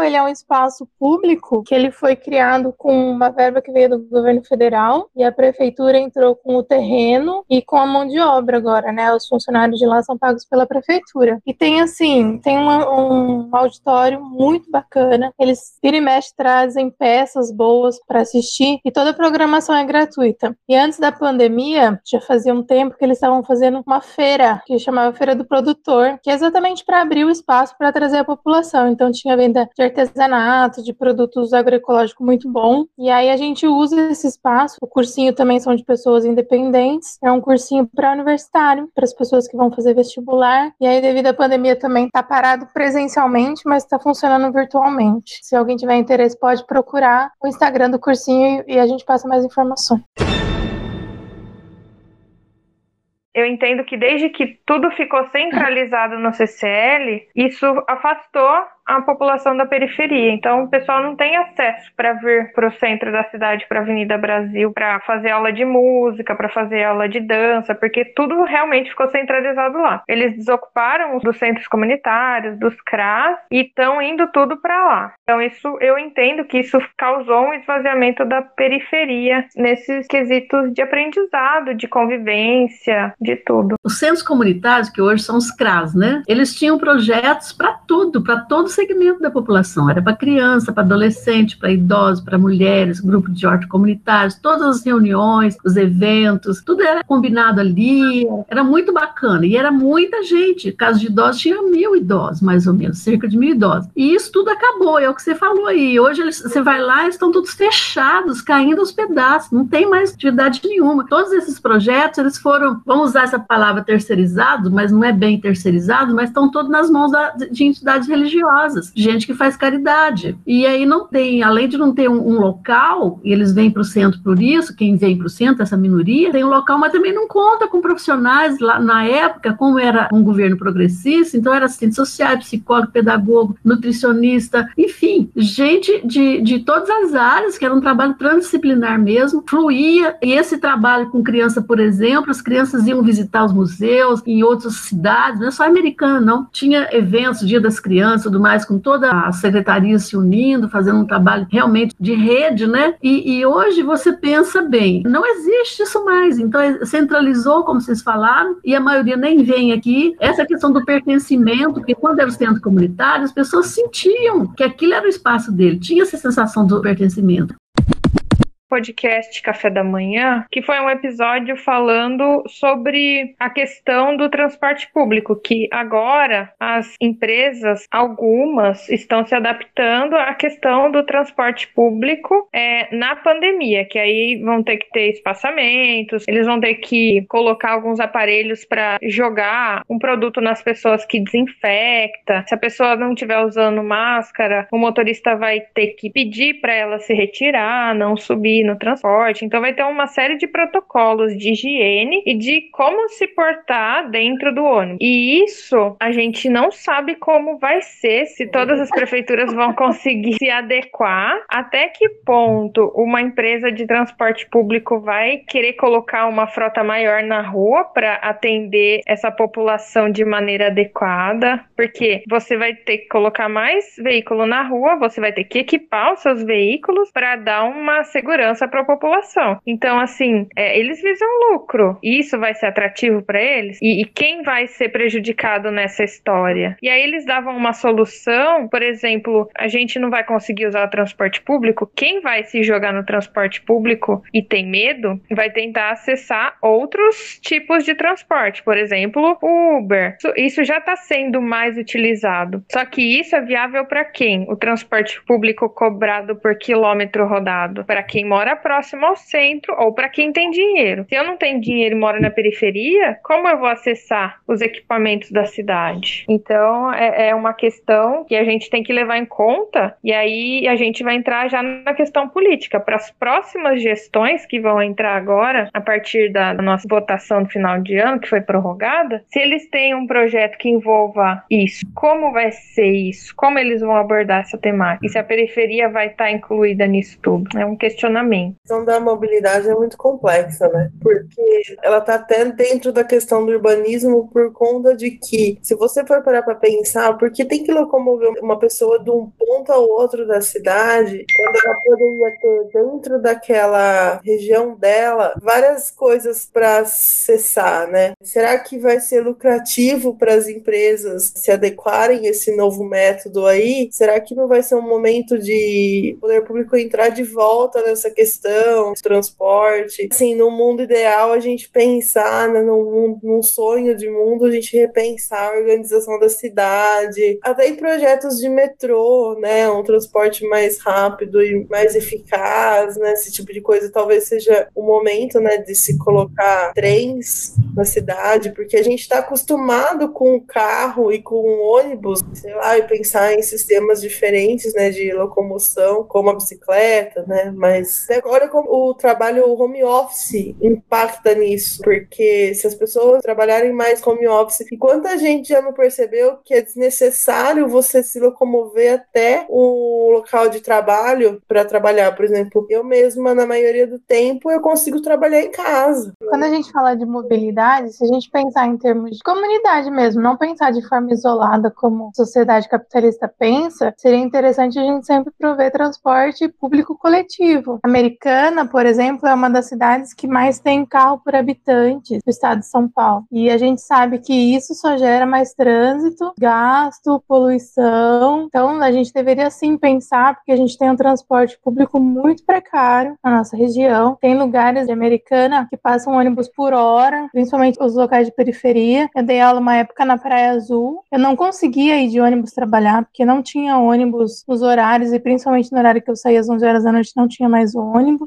Speaker 8: Ele é um espaço público que ele foi criado com uma verba que veio do governo federal e a prefeitura entrou com o terreno e com a mão de obra agora, né? Os funcionários de lá são pagos pela prefeitura. E tem assim, tem uma, um auditório muito bacana. Eles vira e mexe trazem peças boas para assistir e toda a programação é gratuita. E antes da pandemia, já fazia um tempo que eles estavam fazendo uma feira que chamava Feira do Produtor, que é exatamente para abrir o espaço para trazer a população. Então tinha venda de artesanato, de produtos agroecológicos muito bom. E aí a gente usa esse espaço. O cursinho também são de pessoas independentes. É um cursinho para universitário, para as pessoas que vão fazer vestibular. E aí, devido à pandemia, também está parado presencialmente, mas está funcionando virtualmente. Se alguém tiver interesse, pode procurar o Instagram do cursinho e a gente passa mais informações
Speaker 2: eu entendo que desde que tudo ficou centralizado no CCL, isso afastou a população da periferia. Então, o pessoal não tem acesso para vir para o centro da cidade, para a Avenida Brasil, para fazer aula de música, para fazer aula de dança, porque tudo realmente ficou centralizado lá. Eles desocuparam dos centros comunitários, dos CRAS e estão indo tudo para lá. Então, isso eu entendo que isso causou um esvaziamento da periferia nesses quesitos de aprendizado, de convivência, de tudo.
Speaker 6: Os centros comunitários, que hoje são os CRAS, né? Eles tinham projetos para tudo, para todos segmento da população. Era para criança, para adolescente, para idosos, para mulheres, grupo de horto comunitários, todas as reuniões, os eventos, tudo era combinado ali. Era muito bacana. E era muita gente. Caso de idosos, tinha mil idosos, mais ou menos, cerca de mil idosos. E isso tudo acabou, é o que você falou aí. Hoje eles, você vai lá, estão todos fechados, caindo aos pedaços, não tem mais atividade nenhuma. Todos esses projetos, eles foram, vamos usar essa palavra terceirizado, mas não é bem terceirizado, mas estão todos nas mãos da, de entidades religiosas religiosas, gente que faz caridade. E aí não tem, além de não ter um, um local, e eles vêm para o centro por isso, quem vem para o centro, essa minoria, tem um local, mas também não conta com profissionais lá na época, como era um governo progressista, então era assistente social, psicólogo, pedagogo, nutricionista, enfim, gente de, de todas as áreas, que era um trabalho transdisciplinar mesmo, fluía, e esse trabalho com criança, por exemplo, as crianças iam visitar os museus em outras cidades, não é só americana, não. Tinha eventos, Dia das Crianças, tudo mais, com toda a secretaria se unindo, fazendo um trabalho realmente de rede, né? E, e hoje você pensa bem, não existe isso mais. Então, é, centralizou, como vocês falaram, e a maioria nem vem aqui. Essa questão do pertencimento, porque quando era o centro comunitário, as pessoas sentiam que aquilo era o espaço dele, tinha essa sensação do pertencimento
Speaker 2: podcast Café da Manhã, que foi um episódio falando sobre a questão do transporte público, que agora as empresas, algumas, estão se adaptando à questão do transporte público é, na pandemia, que aí vão ter que ter espaçamentos, eles vão ter que colocar alguns aparelhos para jogar um produto nas pessoas que desinfecta. Se a pessoa não estiver usando máscara, o motorista vai ter que pedir para ela se retirar, não subir no transporte. Então vai ter uma série de protocolos de higiene e de como se portar dentro do ônibus. E isso a gente não sabe como vai ser, se todas as prefeituras vão conseguir se adequar, até que ponto uma empresa de transporte público vai querer colocar uma frota maior na rua para atender essa população de maneira adequada, porque você vai ter que colocar mais veículo na rua, você vai ter que equipar os seus veículos para dar uma segurança segurança para a população. Então, assim, é, eles visam lucro. E isso vai ser atrativo para eles? E, e, quem vai ser prejudicado nessa história? E aí eles davam uma solução, por exemplo, a gente não vai conseguir usar o transporte público. Quem vai se jogar no transporte público e tem medo, vai tentar acessar outros tipos de transporte, por exemplo, o Uber. Isso, isso já está sendo mais utilizado. Só que isso é viável para quem? O transporte público cobrado por quilômetro rodado. Para quem mora mora próximo ao centro ou para quem tem dinheiro. Se eu não tenho dinheiro e moro na periferia, como eu vou acessar os equipamentos da cidade? Então é, é uma questão que a gente tem que levar em conta e aí a gente vai entrar já na questão política para as próximas gestões que vão entrar agora a partir da nossa votação no final de ano que foi prorrogada. Se eles têm um projeto que envolva isso, como vai ser isso? Como eles vão abordar essa temática? E se a periferia vai estar incluída nisso tudo? É um questionamento
Speaker 4: a questão da mobilidade é muito complexa, né? Porque ela está até dentro da questão do urbanismo por conta de que, se você for parar para pensar, porque tem que locomover uma pessoa de um ponto ao outro da cidade, quando ela poderia ter dentro daquela região dela várias coisas para acessar, né? Será que vai ser lucrativo para as empresas se adequarem a esse novo método aí? Será que não vai ser um momento de poder público entrar de volta nessa questão de transporte. Assim, no mundo ideal, a gente pensar né, num, num sonho de mundo, a gente repensar a organização da cidade, até em projetos de metrô, né? Um transporte mais rápido e mais eficaz, né? Esse tipo de coisa talvez seja o momento, né, de se colocar trens na cidade, porque a gente está acostumado com o carro e com o ônibus, sei lá, e pensar em sistemas diferentes, né, de locomoção, como a bicicleta, né? Mas agora como o trabalho home office impacta nisso, porque se as pessoas trabalharem mais home office, e quanta gente já não percebeu que é desnecessário você se locomover até o local de trabalho para trabalhar, por exemplo, eu mesma na maioria do tempo eu consigo trabalhar em casa.
Speaker 8: Quando a gente fala de mobilidade, se a gente pensar em termos de comunidade mesmo, não pensar de forma isolada como a sociedade capitalista pensa, seria interessante a gente sempre prover transporte público coletivo. A Americana, por exemplo, é uma das cidades que mais tem carro por habitante do estado de São Paulo. E a gente sabe que isso só gera mais trânsito, gasto, poluição. Então, a gente deveria sim pensar, porque a gente tem um transporte público muito precário na nossa região. Tem lugares de Americana que passam ônibus por hora, principalmente os locais de periferia. Eu dei aula uma época na Praia Azul. Eu não conseguia ir de ônibus trabalhar, porque não tinha ônibus nos horários, e principalmente no horário que eu saía às 11 horas da noite, não tinha mais ônibus.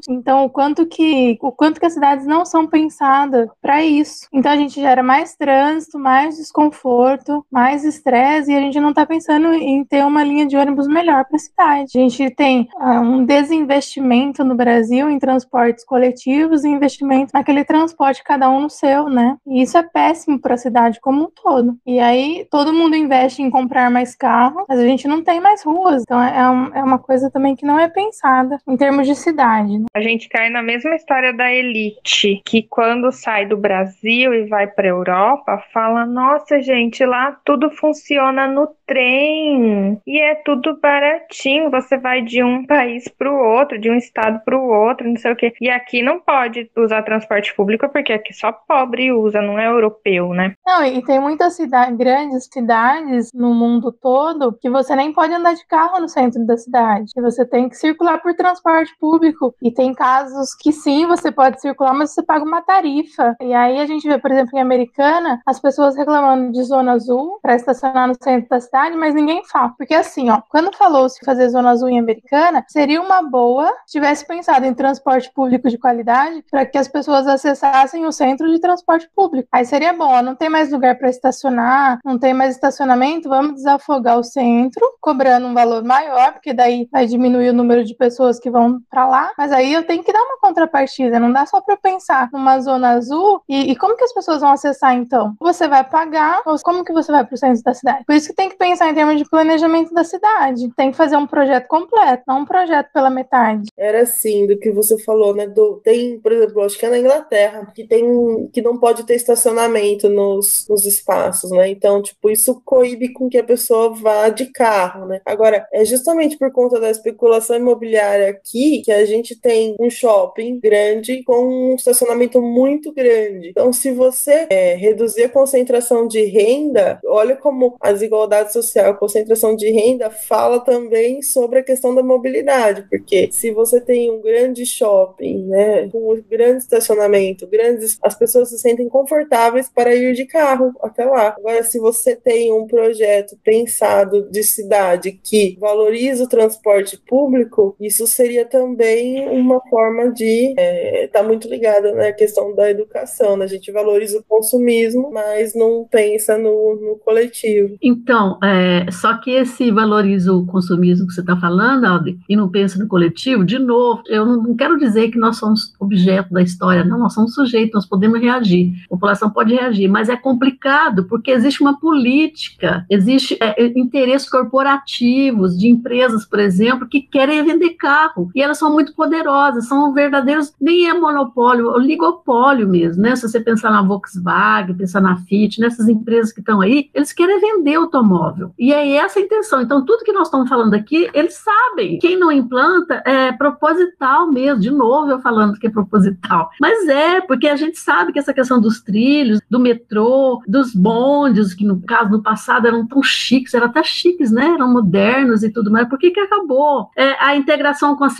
Speaker 8: Então, o quanto que, o quanto que as cidades não são pensadas para isso. Então, a gente gera mais trânsito, mais desconforto, mais estresse, e a gente não está pensando em ter uma linha de ônibus melhor para a cidade. A gente tem uh, um desinvestimento no Brasil em transportes coletivos e investimento naquele transporte cada um no seu, né? E isso é péssimo para a cidade como um todo. E aí todo mundo investe em comprar mais carro, mas a gente não tem mais ruas. Então é, um, é uma coisa também que não é pensada em termos de cidade. Né?
Speaker 2: A gente cai na mesma história da elite, que quando sai do Brasil e vai para Europa, fala: nossa, gente, lá tudo funciona no trem e é tudo baratinho. Você vai de um país para o outro, de um estado para o outro, não sei o quê. E aqui não pode usar transporte público porque aqui só pobre usa, não é europeu, né?
Speaker 8: Não, e tem muitas cidades, grandes cidades no mundo todo que você nem pode andar de carro no centro da cidade. Você tem que circular por transporte público. E tem casos que sim, você pode circular, mas você paga uma tarifa. E aí a gente vê, por exemplo, em Americana, as pessoas reclamando de zona azul para estacionar no centro da cidade, mas ninguém fala. Porque assim, ó, quando falou-se fazer zona azul em Americana, seria uma boa se tivesse pensado em transporte público de qualidade para que as pessoas acessassem o centro de transporte público. Aí seria bom, ó, não tem mais lugar para estacionar, não tem mais estacionamento, vamos desafogar o centro, cobrando um valor maior, porque daí vai diminuir o número de pessoas que vão para lá. Mas aí eu tenho que dar uma contrapartida, não dá só para pensar numa zona azul e, e, como que as pessoas vão acessar então? Você vai pagar ou como que você vai para o centro da cidade? Por isso que tem que pensar em termos de planejamento da cidade. Tem que fazer um projeto completo, não um projeto pela metade.
Speaker 4: Era assim, do que você falou, né? Do, tem, por exemplo, acho que é na Inglaterra, que tem que não pode ter estacionamento nos, nos espaços, né? Então, tipo, isso coíbe com que a pessoa vá de carro, né? Agora, é justamente por conta da especulação imobiliária aqui que a gente tem um shopping grande com um estacionamento muito grande. Então, se você é, reduzir a concentração de renda, olha como a desigualdade social, a concentração de renda fala também sobre a questão da mobilidade, porque se você tem um grande shopping, né, com um grande estacionamento, grandes, as pessoas se sentem confortáveis para ir de carro até lá. Agora, se você tem um projeto pensado de cidade que valoriza o transporte público, isso seria também uma forma de estar é, tá muito ligada na né, questão da educação. Né? A gente valoriza o consumismo, mas não pensa no, no coletivo.
Speaker 6: Então, é, só que esse valoriza o consumismo que você está falando, Aldi, e não pensa no coletivo, de novo, eu não quero dizer que nós somos objeto da história, não, nós somos sujeitos, nós podemos reagir, a população pode reagir, mas é complicado porque existe uma política, existe é, é interesses corporativos de empresas, por exemplo, que querem vender carro e elas são muito poderosas, são verdadeiros, nem é monopólio, é oligopólio mesmo, né? Se você pensar na Volkswagen, pensar na Fiat, nessas empresas que estão aí, eles querem vender automóvel e é essa a intenção. Então, tudo que nós estamos falando aqui, eles sabem. Quem não implanta é proposital mesmo, de novo eu falando que é proposital, mas é porque a gente sabe que essa questão dos trilhos, do metrô, dos bondes, que no caso no passado eram tão chiques, eram até chiques, né? Eram modernos e tudo mais. Por que que acabou? É, a integração com as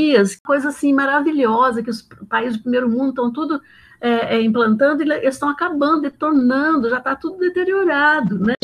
Speaker 6: ciclovias, coisa assim maravilhosa que os países do primeiro mundo estão tudo é, é, implantando e estão acabando, detornando, já está tudo deteriorado, né?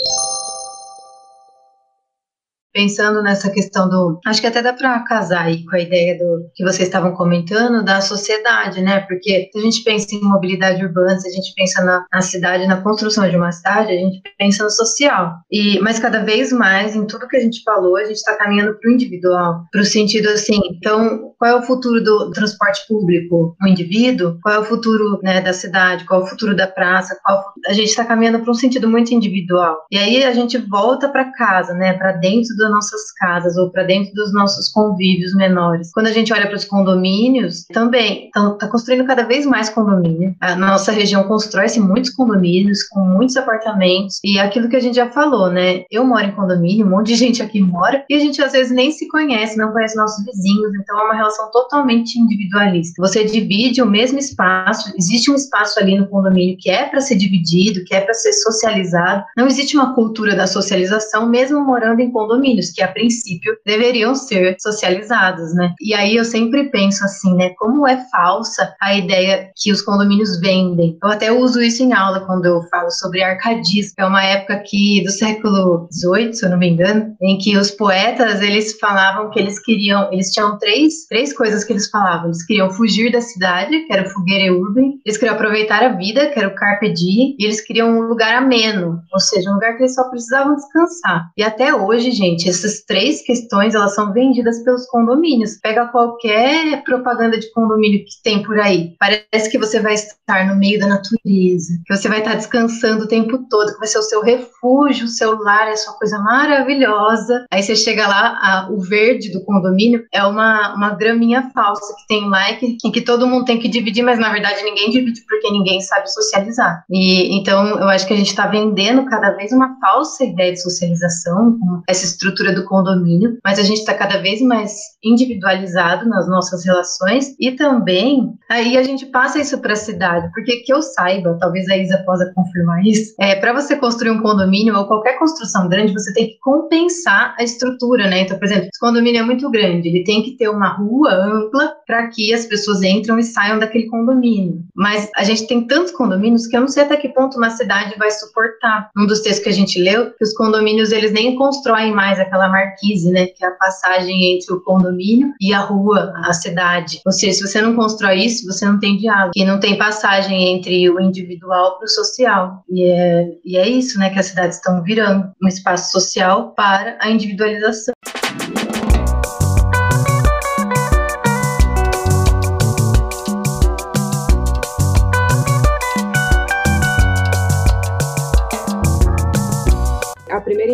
Speaker 10: Pensando nessa questão do. Acho que até dá para casar aí com a ideia do que vocês estavam comentando da sociedade, né? Porque se a gente pensa em mobilidade urbana, se a gente pensa na, na cidade, na construção de uma cidade, a gente pensa no social. E, mas cada vez mais, em tudo que a gente falou, a gente está caminhando para o individual, para o sentido assim. Então, qual é o futuro do transporte público? O indivíduo? Qual é o futuro né, da cidade? Qual é o futuro da praça? Qual... A gente está caminhando para um sentido muito individual. E aí a gente volta para casa, né? Para dentro do das nossas casas ou para dentro dos nossos convívios menores. Quando a gente olha para os condomínios, também está construindo cada vez mais condomínio. A nossa região constrói-se muitos condomínios com muitos apartamentos e é aquilo que a gente já falou, né? Eu moro em condomínio, um monte de gente aqui mora e a gente às vezes nem se conhece, não conhece nossos vizinhos, então é uma relação totalmente individualista. Você divide o mesmo espaço, existe um espaço ali no condomínio que é para ser dividido, que é para ser socializado. Não existe uma cultura da socialização mesmo morando em condomínio que a princípio deveriam ser socializados, né? E aí eu sempre penso assim, né? Como é falsa a ideia que os condomínios vendem. Eu até uso isso em aula quando eu falo sobre arcadismo. É uma época aqui do século XVIII, se eu não me engano, em que os poetas eles falavam que eles queriam, eles tinham três, três coisas que eles falavam. Eles queriam fugir da cidade, que era o fogueira urban, eles queriam aproveitar a vida, que era o carpe diem, e eles queriam um lugar ameno, ou seja, um lugar que eles só precisavam descansar. E até hoje, gente, essas três questões elas são vendidas pelos condomínios. Pega qualquer propaganda de condomínio que tem por aí. Parece que você vai estar no meio da natureza, que você vai estar descansando o tempo todo, que vai ser o seu refúgio, o seu lar, é sua coisa maravilhosa. Aí você chega lá, a, o verde do condomínio é uma, uma graminha falsa que tem lá e que, que todo mundo tem que dividir, mas na verdade ninguém divide porque ninguém sabe socializar. E então eu acho que a gente está vendendo cada vez uma falsa ideia de socialização, com essa estrutura do condomínio, mas a gente está cada vez mais individualizado nas nossas relações e também aí a gente passa isso para a cidade, porque que eu saiba, talvez a Isa possa confirmar isso, é para você construir um condomínio ou qualquer construção grande, você tem que compensar a estrutura, né? Então, por exemplo, se o condomínio é muito grande, ele tem que ter uma rua ampla para que as pessoas entram e saiam daquele condomínio. Mas a gente tem tantos condomínios que eu não sei até que ponto uma cidade vai suportar. Um dos textos que a gente leu, que os condomínios eles nem constroem mais aquela marquise, né? Que é a passagem entre o condomínio e a rua, a cidade. Ou seja, se você não constrói isso, você não tem diálogo. E não tem passagem entre o individual para o social. E é, e é isso, né? Que as cidades estão virando um espaço social para a individualização.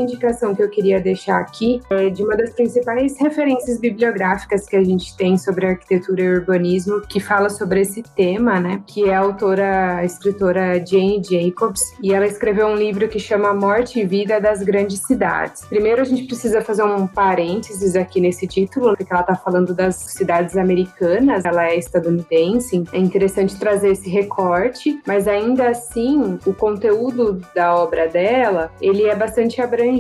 Speaker 5: Indicação que eu queria deixar aqui é de uma das principais referências bibliográficas que a gente tem sobre arquitetura e urbanismo, que fala sobre esse tema, né? Que é a autora, a escritora Jane Jacobs, e ela escreveu um livro que chama Morte e Vida das Grandes Cidades. Primeiro, a gente precisa fazer um parênteses aqui nesse título, porque ela está falando das cidades americanas, ela é estadunidense. É interessante trazer esse recorte, mas ainda assim, o conteúdo da obra dela, ele é bastante abrangente.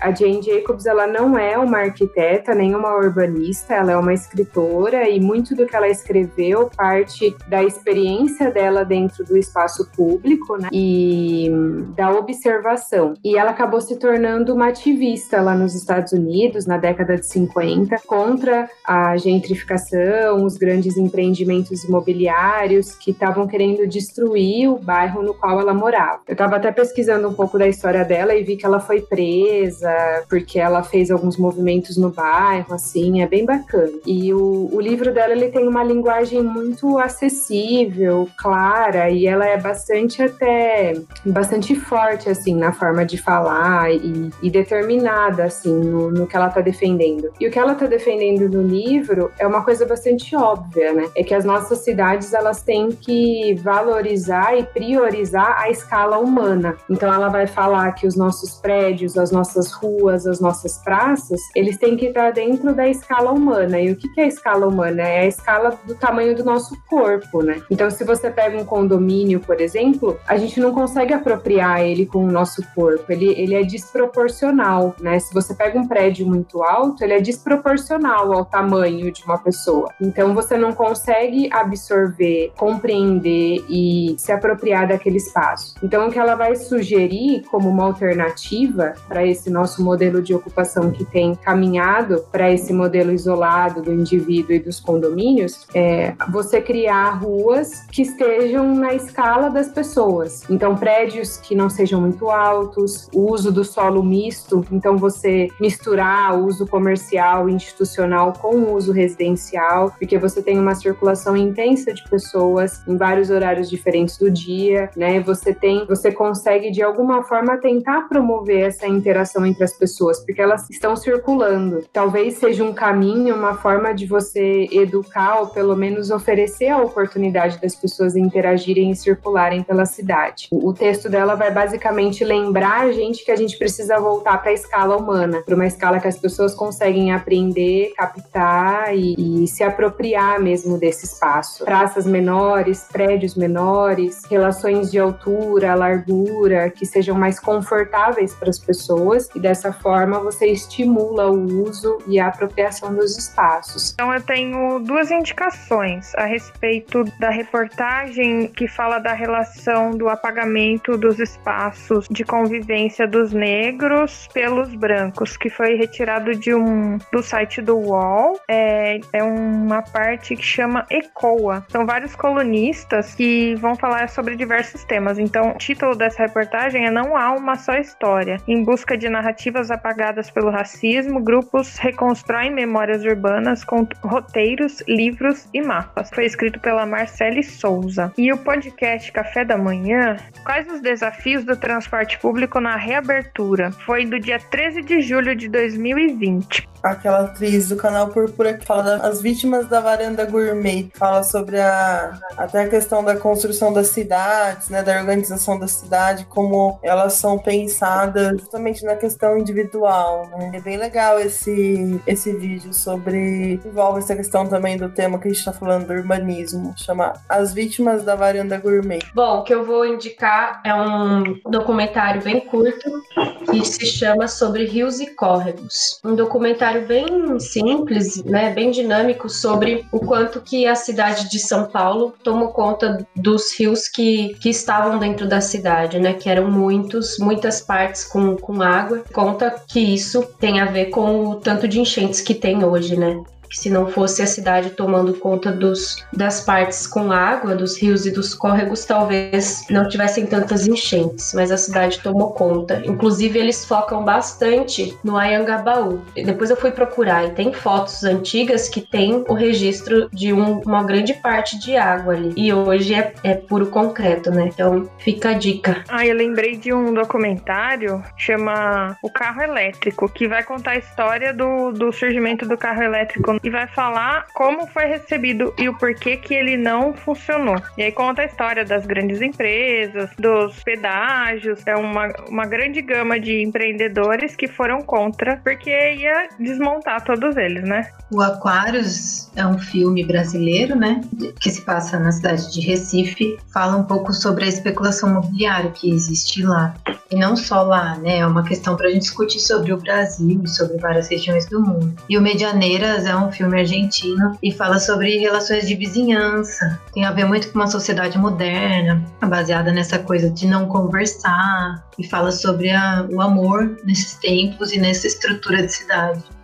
Speaker 5: A Jane Jacobs, ela não é uma arquiteta, nem uma urbanista, ela é uma escritora e muito do que ela escreveu parte da experiência dela dentro do espaço público, né? E da observação. E ela acabou se tornando uma ativista lá nos Estados Unidos na década de 50 contra a gentrificação, os grandes empreendimentos imobiliários que estavam querendo destruir o bairro no qual ela morava. Eu estava até pesquisando um pouco da história dela e vi que ela foi presa porque ela fez alguns movimentos no bairro, assim, é bem bacana. E o, o livro dela, ele tem uma linguagem muito acessível, clara, e ela é bastante até, bastante forte, assim, na forma de falar e, e determinada, assim, no, no que ela tá defendendo. E o que ela tá defendendo no livro é uma coisa bastante óbvia, né? É que as nossas cidades, elas têm que valorizar e priorizar a escala humana. Então ela vai falar que os nossos prédios, as nossas ruas, as nossas praças, eles têm que estar dentro da escala humana. E o que é a escala humana? É a escala do tamanho do nosso corpo, né? Então, se você pega um condomínio, por exemplo, a gente não consegue apropriar ele com o nosso corpo. Ele, ele é desproporcional, né? Se você pega um prédio muito alto, ele é desproporcional ao tamanho de uma pessoa. Então, você não consegue absorver, compreender e se apropriar daquele espaço. Então, o que ela vai sugerir como uma alternativa para esse nosso modelo de ocupação que tem caminhado para esse modelo isolado do indivíduo e dos condomínios é você criar ruas que estejam na escala das pessoas. Então, prédios que não sejam muito altos, o uso do solo misto, então você misturar o uso comercial e institucional com o uso residencial, porque você tem uma circulação intensa de pessoas em vários horários diferentes do dia, né? Você tem, você consegue de alguma forma tentar promover essa interação entre as pessoas, porque elas estão circulando. Talvez seja um caminho, uma forma de você educar ou pelo menos oferecer a oportunidade das pessoas interagirem e circularem pela cidade. O texto dela vai basicamente lembrar a gente que a gente precisa voltar para a escala humana, para uma escala que as pessoas conseguem aprender, captar e, e se apropriar mesmo desse espaço. Praças menores, prédios menores, relações de altura, largura, que sejam mais confortáveis para as pessoas e dessa forma você estimula o uso e a apropriação dos espaços.
Speaker 2: Então eu tenho duas indicações a respeito da reportagem que fala da relação do apagamento dos espaços de convivência dos negros pelos brancos, que foi retirado de um do site do UOL. É, é uma parte que chama ECOA. São vários colunistas que vão falar sobre diversos temas. Então, o título dessa reportagem é Não há uma só história. Em busca de narrativas apagadas pelo racismo, grupos reconstroem memórias urbanas com roteiros, livros e mapas. Foi escrito pela Marcele Souza. E o podcast Café da Manhã, quais os desafios do transporte público na reabertura? Foi do dia 13 de julho de 2020
Speaker 4: aquela atriz do canal Púrpura que fala das vítimas da varanda gourmet, fala sobre a até a questão da construção das cidades, né, da organização da cidade, como elas são pensadas justamente na questão individual, né? É bem legal esse esse vídeo sobre envolve essa questão também do tema que a gente está falando do urbanismo, chama As vítimas da varanda gourmet.
Speaker 11: Bom, o que eu vou indicar é um documentário bem curto que se chama sobre rios e córregos. Um documentário documentário bem simples, né, bem dinâmico sobre o quanto que a cidade de São Paulo tomou conta dos rios que, que estavam dentro da cidade, né, que eram muitos, muitas partes com, com água. Conta que isso tem a ver com o tanto de enchentes que tem hoje, né que se não fosse a cidade tomando conta dos, das partes com água, dos rios e dos córregos, talvez não tivessem tantas enchentes, mas a cidade tomou conta. Inclusive, eles focam bastante no Ayangabaú. Depois eu fui procurar e tem fotos antigas que tem o registro de um, uma grande parte de água ali. E hoje é, é puro concreto, né? Então fica a dica.
Speaker 2: Ah, eu lembrei de um documentário chama O Carro Elétrico, que vai contar a história do, do surgimento do carro elétrico e vai falar como foi recebido e o porquê que ele não funcionou. E aí conta a história das grandes empresas, dos pedágios, é uma, uma grande gama de empreendedores que foram contra, porque ia desmontar todos eles, né?
Speaker 10: O Aquários é um filme brasileiro, né? Que se passa na cidade de Recife. Fala um pouco sobre a especulação imobiliária que existe lá. E não só lá, né? É uma questão para a gente discutir sobre o Brasil e sobre várias regiões do mundo. E o Medianeiras é um um filme argentino e fala sobre relações de vizinhança. Tem a ver muito com uma sociedade moderna, baseada nessa coisa de não conversar, e fala sobre a, o amor nesses tempos e nessa estrutura de cidade.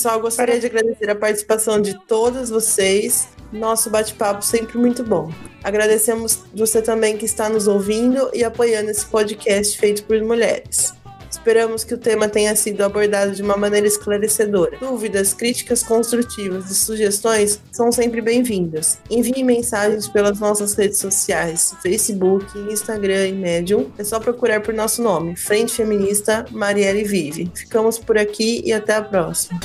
Speaker 4: Pessoal, gostaria de agradecer a participação de todas vocês. Nosso bate-papo sempre muito bom. Agradecemos você também que está nos ouvindo e apoiando esse podcast feito por mulheres. Esperamos que o tema tenha sido abordado de uma maneira esclarecedora. Dúvidas, críticas construtivas e sugestões são sempre bem-vindas. Envie mensagens pelas nossas redes sociais, Facebook, Instagram e Medium. É só procurar por nosso nome, Frente Feminista Marielle Vive. Ficamos por aqui e até a próxima.